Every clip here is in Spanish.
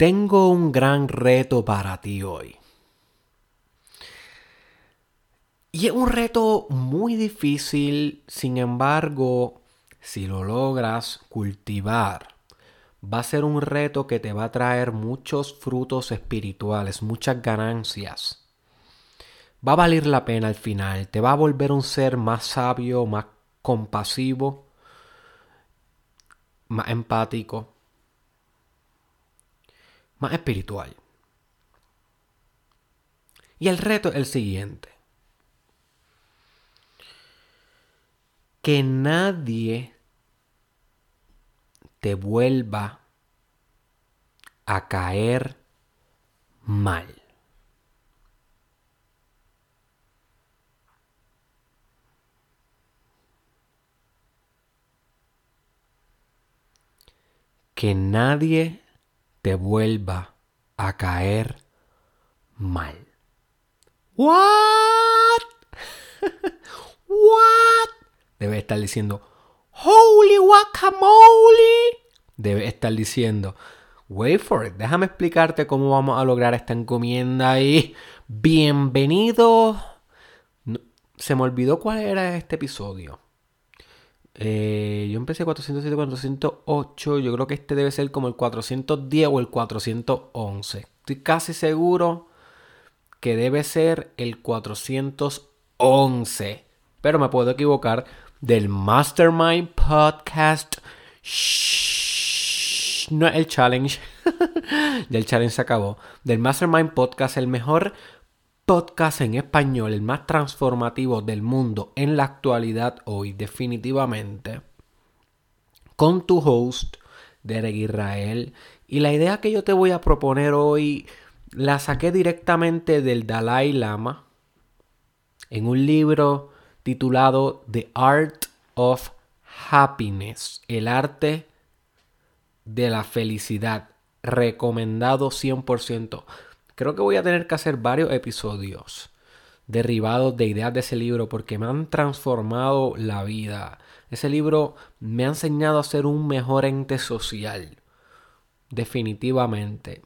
Tengo un gran reto para ti hoy. Y es un reto muy difícil, sin embargo, si lo logras cultivar, va a ser un reto que te va a traer muchos frutos espirituales, muchas ganancias. Va a valer la pena al final, te va a volver un ser más sabio, más compasivo, más empático, más espiritual. Y el reto es el siguiente. Que nadie te vuelva a caer mal. Que nadie te vuelva a caer mal. What? What? Debe estar diciendo, Holy guacamole. Debe estar diciendo, wait for it, déjame explicarte cómo vamos a lograr esta encomienda y bienvenido. se me olvidó cuál era este episodio. Eh, yo empecé 407, 408. Yo creo que este debe ser como el 410 o el 411. Estoy casi seguro que debe ser el 411. Pero me puedo equivocar. Del Mastermind Podcast. no el challenge. Del challenge se acabó. Del Mastermind Podcast, el mejor podcast en español, el más transformativo del mundo en la actualidad hoy, definitivamente, con tu host, Derek Israel. Y la idea que yo te voy a proponer hoy la saqué directamente del Dalai Lama en un libro titulado The Art of Happiness, el arte de la felicidad, recomendado 100%. Creo que voy a tener que hacer varios episodios derribados de ideas de ese libro porque me han transformado la vida. Ese libro me ha enseñado a ser un mejor ente social. Definitivamente.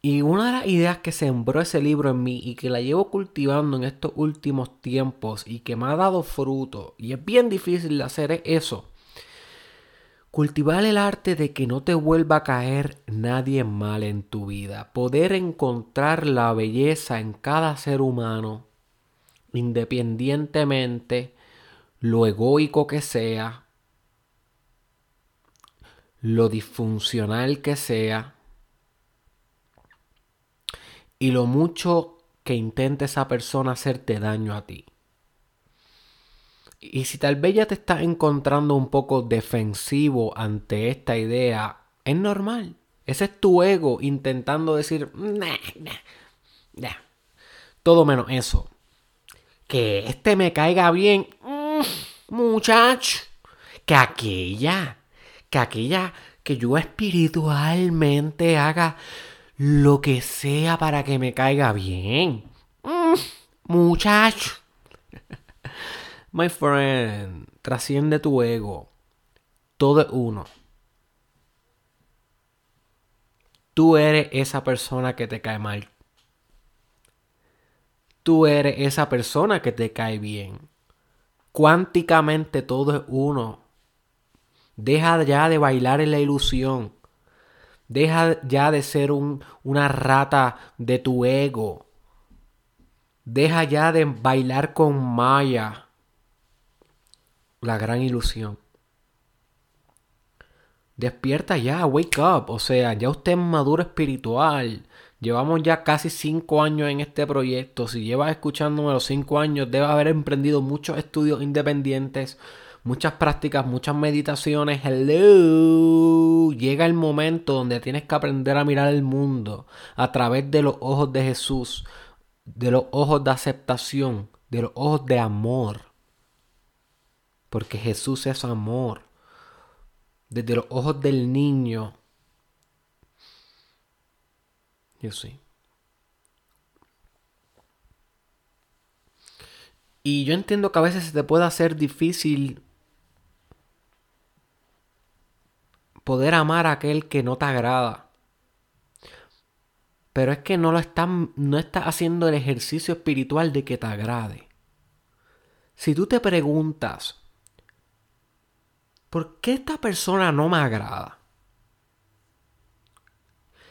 Y una de las ideas que sembró ese libro en mí y que la llevo cultivando en estos últimos tiempos y que me ha dado fruto, y es bien difícil de hacer, es eso. Cultivar el arte de que no te vuelva a caer nadie mal en tu vida. Poder encontrar la belleza en cada ser humano, independientemente lo egoico que sea, lo disfuncional que sea y lo mucho que intente esa persona hacerte daño a ti. Y si tal vez ya te estás encontrando un poco defensivo ante esta idea, es normal. Ese es tu ego intentando decir, nah, nah, todo menos eso. Que este me caiga bien, mm, muchacho. Que aquella, que aquella, que yo espiritualmente haga lo que sea para que me caiga bien. Mm, muchacho. My friend, trasciende tu ego. Todo es uno. Tú eres esa persona que te cae mal. Tú eres esa persona que te cae bien. Cuánticamente todo es uno. Deja ya de bailar en la ilusión. Deja ya de ser un, una rata de tu ego. Deja ya de bailar con Maya la gran ilusión. Despierta ya, wake up. O sea, ya usted es maduro espiritual. Llevamos ya casi cinco años en este proyecto. Si llevas escuchándome los cinco años, debe haber emprendido muchos estudios independientes, muchas prácticas, muchas meditaciones. Hello. Llega el momento donde tienes que aprender a mirar el mundo a través de los ojos de Jesús, de los ojos de aceptación, de los ojos de amor porque Jesús es amor. Desde los ojos del niño. Yo sí. Y yo entiendo que a veces se te puede hacer difícil poder amar a aquel que no te agrada. Pero es que no lo estás, no estás haciendo el ejercicio espiritual de que te agrade. Si tú te preguntas, ¿por qué esta persona no me agrada?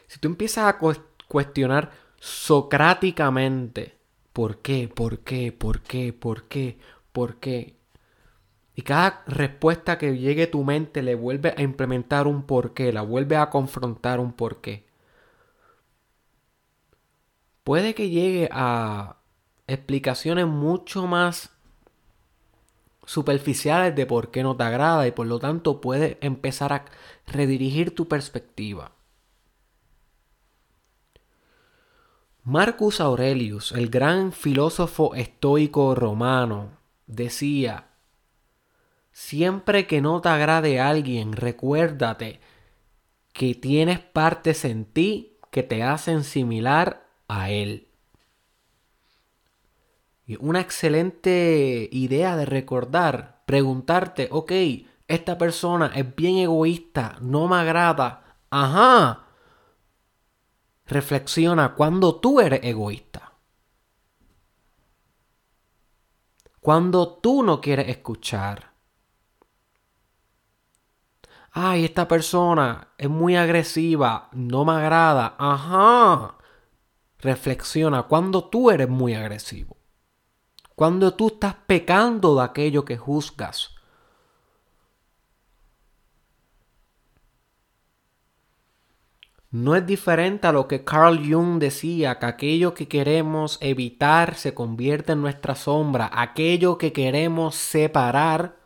Si tú empiezas a cuestionar socráticamente, ¿por qué? ¿Por qué? ¿Por qué? ¿Por qué? ¿Por qué? Y cada respuesta que llegue a tu mente le vuelve a implementar un porqué, la vuelve a confrontar un porqué. Puede que llegue a explicaciones mucho más superficiales de por qué no te agrada y por lo tanto puede empezar a redirigir tu perspectiva. Marcus Aurelius, el gran filósofo estoico romano, decía, siempre que no te agrade alguien, recuérdate que tienes partes en ti que te hacen similar a él. Una excelente idea de recordar, preguntarte, ok, esta persona es bien egoísta, no me agrada. Ajá. Reflexiona cuando tú eres egoísta. Cuando tú no quieres escuchar. Ay, esta persona es muy agresiva, no me agrada. Ajá. Reflexiona cuando tú eres muy agresivo. Cuando tú estás pecando de aquello que juzgas. No es diferente a lo que Carl Jung decía, que aquello que queremos evitar se convierte en nuestra sombra, aquello que queremos separar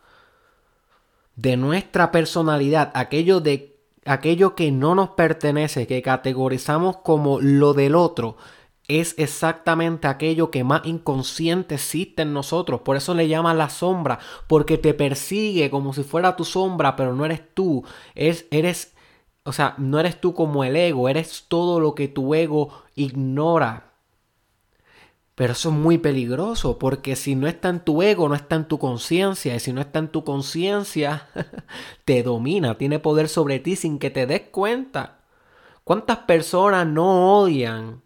de nuestra personalidad, aquello de aquello que no nos pertenece, que categorizamos como lo del otro, es exactamente aquello que más inconsciente existe en nosotros. Por eso le llama la sombra, porque te persigue como si fuera tu sombra, pero no eres tú. Es, eres, o sea, no eres tú como el ego, eres todo lo que tu ego ignora. Pero eso es muy peligroso, porque si no está en tu ego, no está en tu conciencia. Y si no está en tu conciencia, te domina, tiene poder sobre ti sin que te des cuenta. ¿Cuántas personas no odian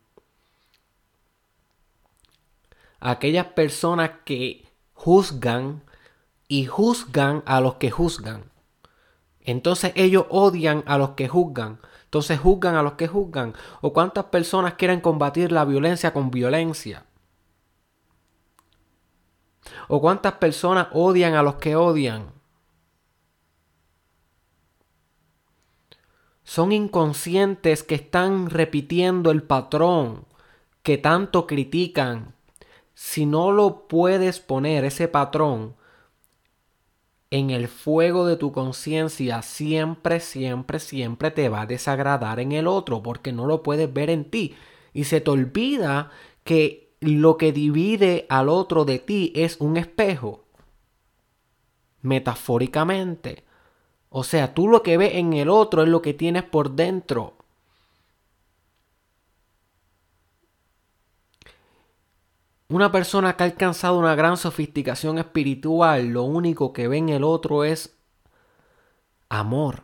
aquellas personas que juzgan y juzgan a los que juzgan. Entonces ellos odian a los que juzgan. Entonces juzgan a los que juzgan. ¿O cuántas personas quieren combatir la violencia con violencia? ¿O cuántas personas odian a los que odian? Son inconscientes que están repitiendo el patrón que tanto critican, si no lo puedes poner ese patrón en el fuego de tu conciencia, siempre, siempre, siempre te va a desagradar en el otro porque no lo puedes ver en ti. Y se te olvida que lo que divide al otro de ti es un espejo. Metafóricamente. O sea, tú lo que ves en el otro es lo que tienes por dentro. Una persona que ha alcanzado una gran sofisticación espiritual, lo único que ve en el otro es amor.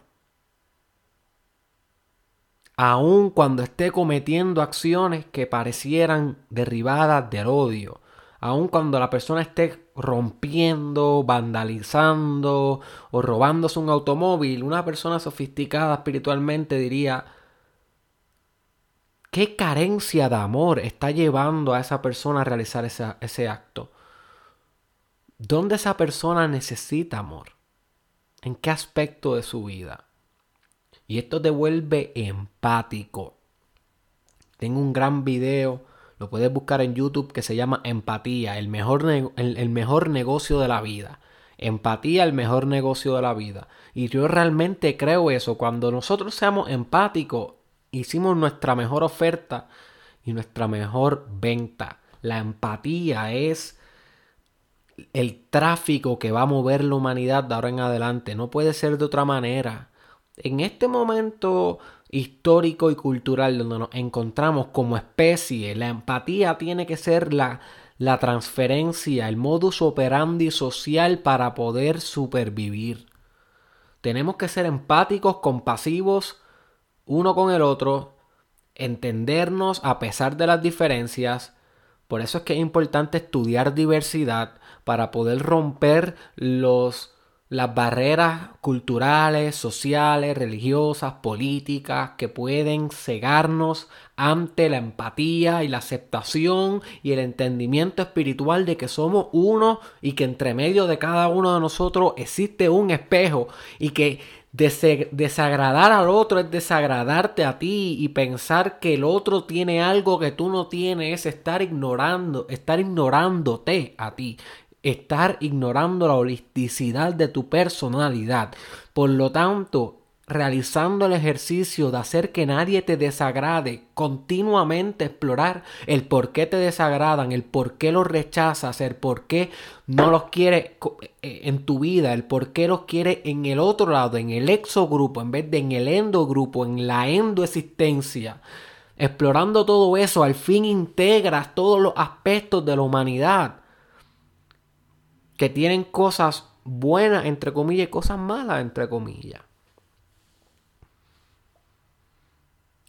Aun cuando esté cometiendo acciones que parecieran derribadas del odio, aun cuando la persona esté rompiendo, vandalizando o robándose un automóvil, una persona sofisticada espiritualmente diría, ¿Qué carencia de amor está llevando a esa persona a realizar ese, acto? ¿Dónde esa persona necesita amor? ¿En qué aspecto de su vida? Y esto te vuelve empático. Tengo un gran video, lo puedes buscar en YouTube, que se llama Empatía, el mejor, el mejor negocio de la vida. Empatía, el mejor negocio de la vida. Y yo realmente creo eso. Cuando nosotros seamos empáticos, hicimos nuestra mejor oferta y nuestra mejor venta. La empatía es el tráfico que va a mover la humanidad de ahora en adelante. No puede ser de otra manera. En este momento histórico y cultural donde nos encontramos como especie, la empatía tiene que ser la, la transferencia, el modus operandi social para poder supervivir. Tenemos que ser empáticos, compasivos, uno con el otro, entendernos a pesar de las diferencias. Por eso es que es importante estudiar diversidad para poder romper los las barreras culturales, sociales, religiosas, políticas que pueden cegarnos ante la empatía y la aceptación y el entendimiento espiritual de que somos uno y que entre medio de cada uno de nosotros existe un espejo y que desagradar al otro es desagradarte a ti y pensar que el otro tiene algo que tú no tienes es estar ignorando, estar ignorándote a ti estar ignorando la holisticidad de tu personalidad. Por lo tanto, realizando el ejercicio de hacer que nadie te desagrade, continuamente explorar el por qué te desagradan, el por qué los rechazas, el por qué no los quiere eh, en tu vida, el por qué los quiere en el otro lado, en el exogrupo, en vez de en el endogrupo, en la endoexistencia. Explorando todo eso, al fin integras todos los aspectos de la humanidad que tienen cosas buenas, entre comillas, y cosas malas, entre comillas.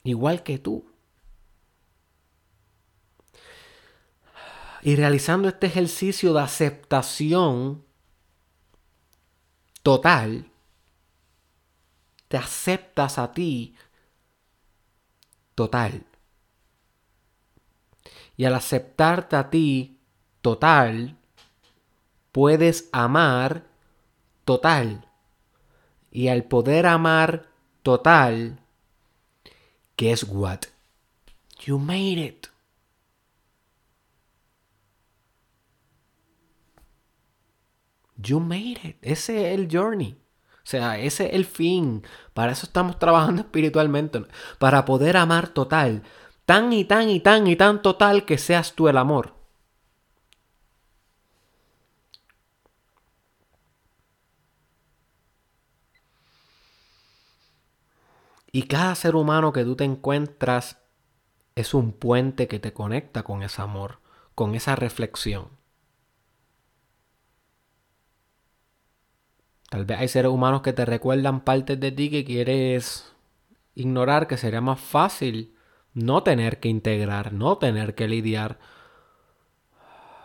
Igual que tú. Y realizando este ejercicio de aceptación total, te aceptas a ti total. Y al aceptarte a ti total, puedes amar total. Y al poder amar total, guess what? You made it. You made it. Ese es el journey. O sea, ese es el fin. Para eso estamos trabajando espiritualmente. Para poder amar total. Tan y tan y tan y tan total que seas tú el amor. Y cada ser humano que tú te encuentras es un puente que te conecta con ese amor, con esa reflexión. Tal vez hay seres humanos que te recuerdan partes de ti que quieres ignorar, que sería más fácil no tener que integrar, no tener que lidiar.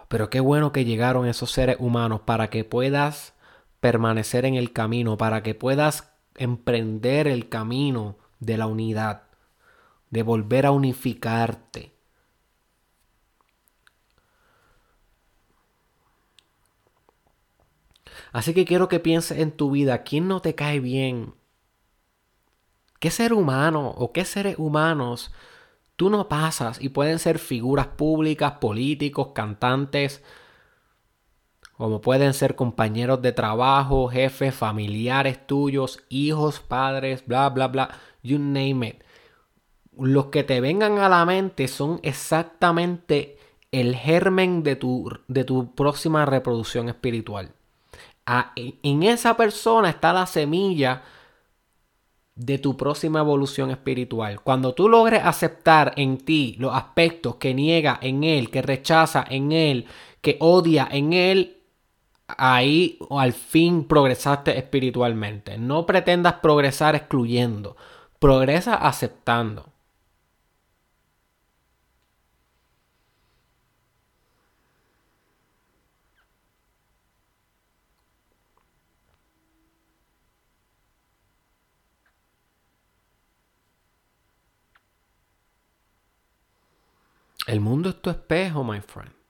Pero qué bueno que llegaron esos seres humanos para que puedas permanecer en el camino, para que puedas emprender el camino de la unidad, de volver a unificarte. Así que quiero que pienses en tu vida, ¿quién no te cae bien? ¿Qué ser humano o qué seres humanos tú no pasas y pueden ser figuras públicas, políticos, cantantes, como pueden ser compañeros de trabajo, jefes, familiares tuyos, hijos, padres, bla, bla, bla, you name it. Los que te vengan a la mente son exactamente el germen de tu, de tu próxima reproducción espiritual. en esa persona está la semilla de tu próxima evolución espiritual. Cuando tú logres aceptar en ti los aspectos que niega en él, que rechaza en él, que odia en él, ahí al fin progresaste espiritualmente. No pretendas progresar excluyendo, progresa aceptando. El mundo es tu espejo, my friend.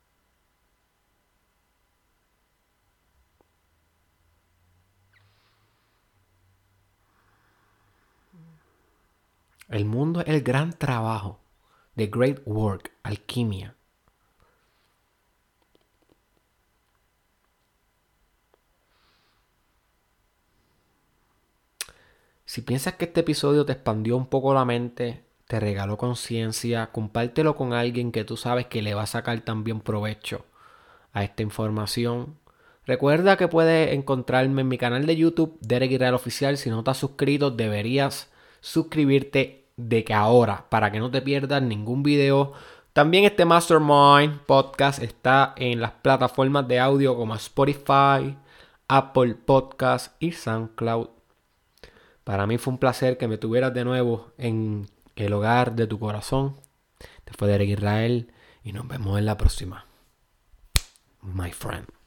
El mundo es el gran trabajo, the great work, alquimia. Si piensas que este episodio te expandió un poco la mente, te regaló conciencia, compártelo con alguien que tú sabes que le va a sacar también provecho a esta información. Recuerda que puedes encontrarme en mi canal de YouTube, Derek Israel Oficial. Si no estás suscrito, deberías suscribirte de que ahora, para que no te pierdas ningún video. También este Mastermind podcast está en las plataformas de audio como Spotify, Apple Podcast y SoundCloud. Para mí fue un placer que me tuvieras de nuevo en el hogar de tu corazón. Te fue Derek Israel y nos vemos en la próxima. My friend.